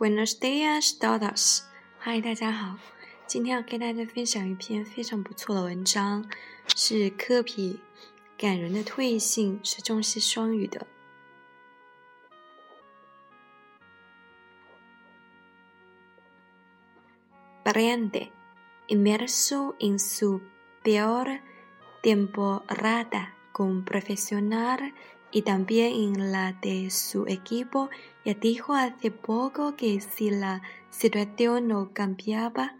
Buenos días, todos！嗨，大家好！今天要跟大家分享一篇非常不错的文章，是科比感人的退信，是中西双语的。Brande, inmerso en su peor temporada como profesional. Y también en la de su equipo, ya dijo hace poco que si la situación no cambiaba,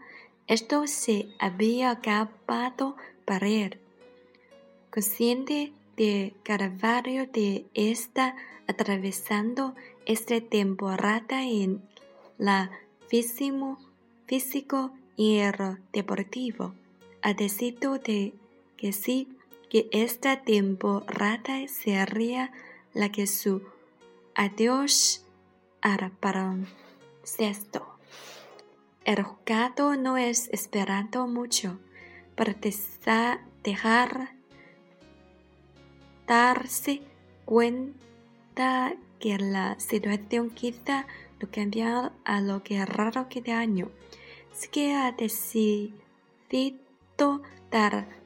esto se había acabado para él. Consciente de Carvalho de estar atravesando esta temporada en la físico, físico y el deportivo, ha decidido de que sí que esta temporada sería la que su adiós al sexto. El jugador no es esperando mucho para dejar darse cuenta que la situación quizá no cambia a lo que raro que de año. Así que ha decidido dar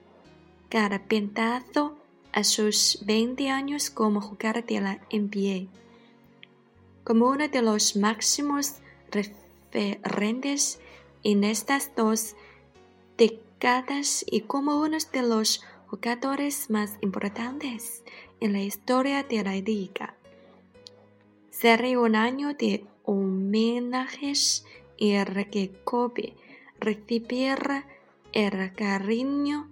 carpintazo a sus 20 años como jugador de la NBA. Como uno de los máximos referentes en estas dos décadas y como uno de los jugadores más importantes en la historia de la liga. Sería un año de homenajes y que Kobe recibiera el cariño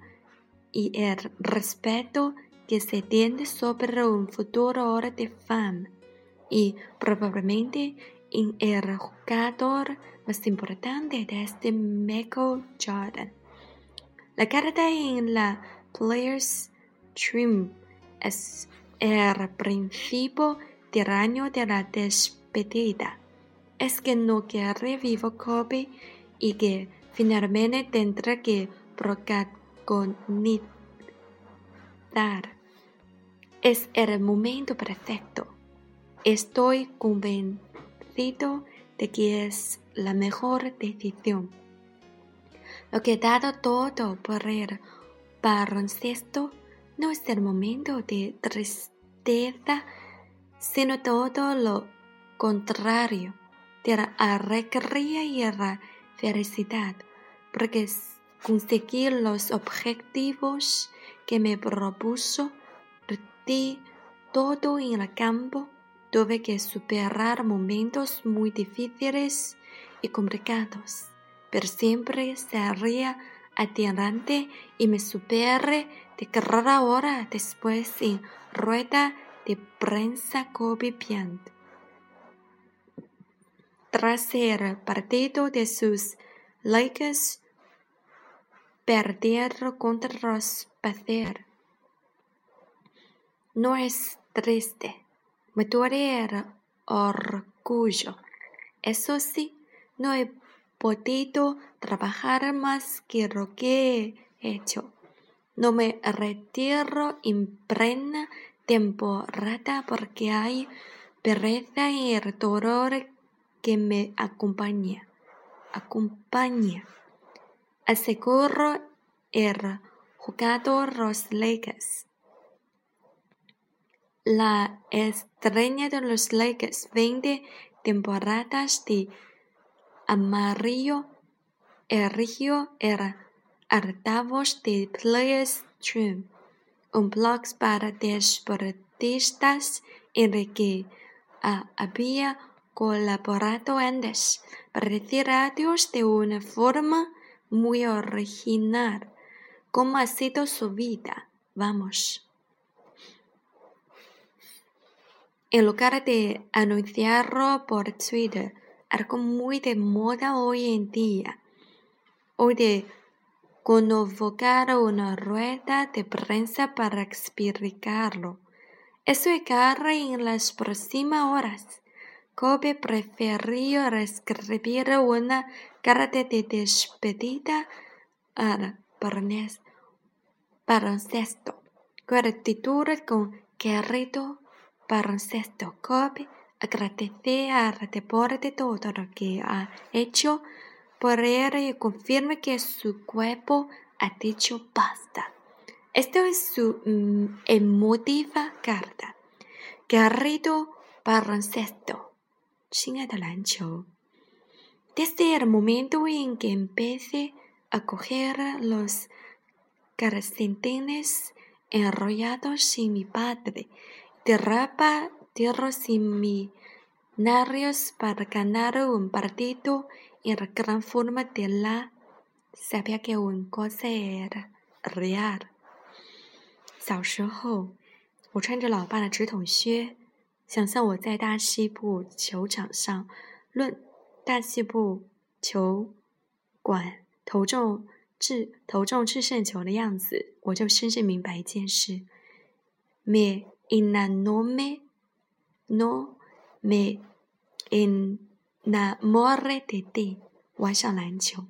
y el respeto que se tiene sobre un futuro hora de fama y probablemente en el jugador más importante de este Michael Jordan. La carta en la Players Trim es el principio año de la despedida. Es que no quiere vivo Kobe y que finalmente tendrá que procar dar Es el momento perfecto. Estoy convencido de que es la mejor decisión. Lo que he dado todo por el baloncesto no es el momento de tristeza, sino todo lo contrario, de la alegría y la felicidad, porque conseguir los objetivos que me propuso, di todo en el campo, tuve que superar momentos muy difíciles y complicados, pero siempre salía adelante y me superé de cada hora después en rueda de prensa Kobe Tras el partido de sus Lakers, Perder contra Pacers. No es triste, me duele el orgullo. Eso sí, no he podido trabajar más que lo que he hecho. No me retiro en plena temporada porque hay pereza y el dolor que me acompaña. Acompaña aseguró el jugador los Lakers. La estrella de los Lakers 20 temporadas de amarillo erigió el altavoz de Players Stream, un blog para deportistas en el que había colaborado antes para de una forma muy original. ¿Cómo ha sido su vida? Vamos. En lugar de anunciarlo por Twitter, algo muy de moda hoy en día, hoy de convocar una rueda de prensa para explicarlo. Eso ocurre en las próximas horas. Kobe prefirió escribir una carta de despedida al baloncesto. Gratitud con querido baloncesto. Kobe agradecer por todo lo que ha hecho por él y confirma que su cuerpo ha dicho basta. Esto es su mm, emotiva carta. Querido baloncesto, Desde el momento en que empecé a coger los calcetines enrollados en mi padre, de rapa mis seminarios para ganar un partido en la gran forma de la sabía que un cosa era real。小时候，我穿着老爸的直筒靴， 想象我在大西部球场上论大西部球馆投中制投中制胜球的样子，我就深深明白一件事：me enamoré no me enamore de ti。玩上篮球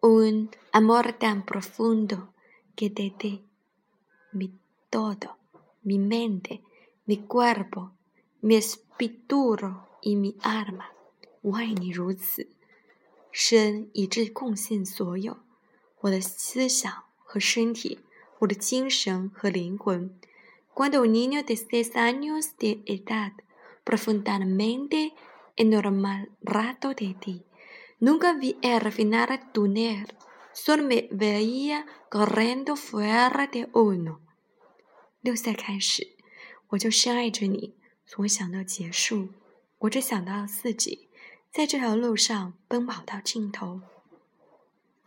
，un amor tan profundo que de ti mi todo, mi mente, mi cuerpo, mi espíritu y mi alma。我爱你如此。身以致贡献所有，我的思想和身体，我的精神和灵魂。Cuando un niño de seis años de edad profundamente enamorado de ti, nunca vi el final del túnel, solo me veía corriendo fuera de uno。六岁开始， 我就深爱着你，从想到结束，我只想到自己。在这条路上奔跑到尽头。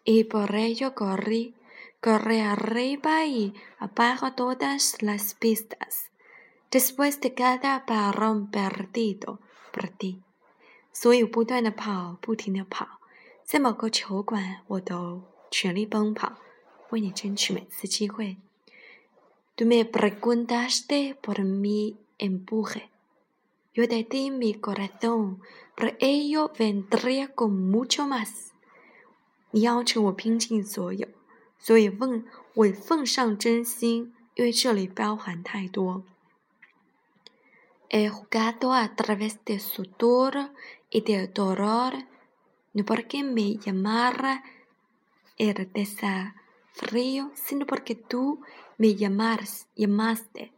Y por ello corrí, corrí arriba y abajo todas las pistas. Después de cada balón perdido, perdí. 所以不断的跑，不停的跑，在某个球馆，我都全力奔跑，为你争取每次机会。Tú me preguntaste por mi empuje. Yo te di mi corazón, pero ello vendría con mucho más。你要求我拼尽所有，所以奉我奉上真心，因为这里包含太多。He jugado a través de sudor y de dolor, no porque me llamara el Desafío, sino porque tú me llamaste。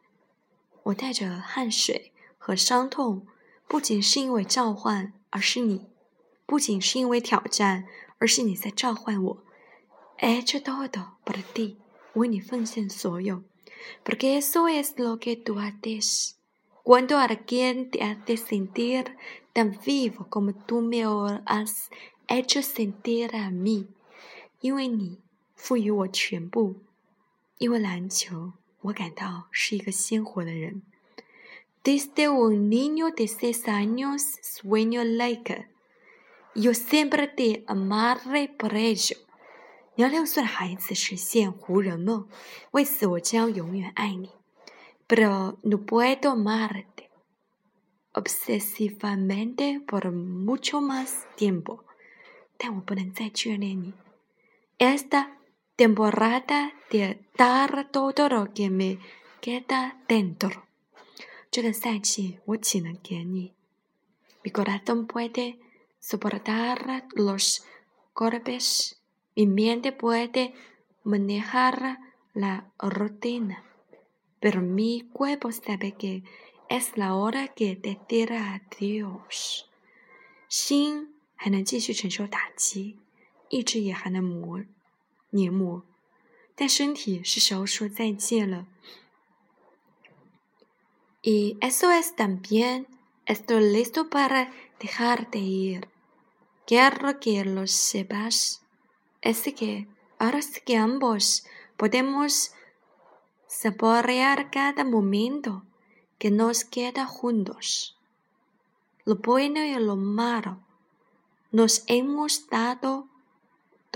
我带着汗水。和伤痛，不仅是因为召唤，而是你；不仅是因为挑战，而是你在召唤我。hecho todo por ti，为你奉献所有。Porque eso es lo que tú haces cuando alguien te hace sentir tan vivo como tú me has hecho sentir a mí。因为你赋予我全部，因为篮球，我感到是一个鲜活的人。Desde un niño de seis años sueño like. Yo siempre te amaré por ello. 你要六岁的孩子实现湖人梦，为此我将永远爱你。Pero no puedo amarte obsesivamente por mucho más tiempo. 但我不能再眷恋你。Esta temporada de dar todo lo que me queda dentro. 这个赛季我岂能给你？Mi corazón puede soportar los golpes, mi mente puede manejar la rutina, pero mi cuerpo sabe que es la hora que decir adiós。心还能继续承受打击，意志也还能磨 碾磨，但身体是时候说再见了。Y eso es también, estoy listo para dejarte ir. Quiero que lo sepas. Es que ahora sí que ambos podemos saborear cada momento que nos queda juntos. Lo bueno y lo malo. Nos hemos dado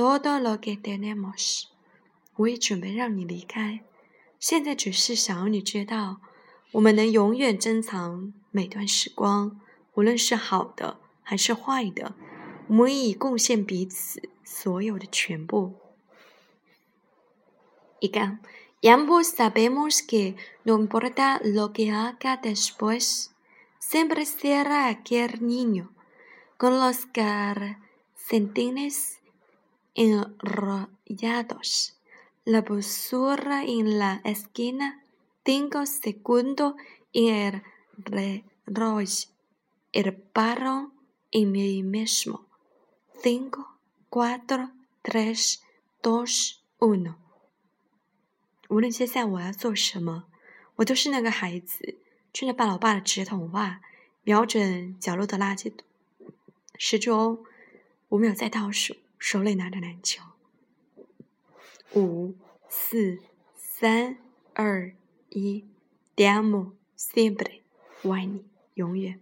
todo lo que tenemos. 我也准备让你离开，现在只是想要你知道。我们能永远珍藏每段时光，无论是好的还是坏的，我们已贡献彼此所有的全部。Y ambos sabemos que no importa lo que haga después, siempre será aquel niño con los calcetines enrollados, la basura en la esquina, cinco segundos en el reloj, el paro en mí mismo. Cinco, cuatro, tres, dos, uno。无论接下来我要做什么，我都是那个孩子，吹着爸老爸的直筒袜，瞄准角落的垃圾桶。十九，五秒再倒数， 手里拿着篮球。五、四、三、二、一，Te amo siempre，我爱你，永远。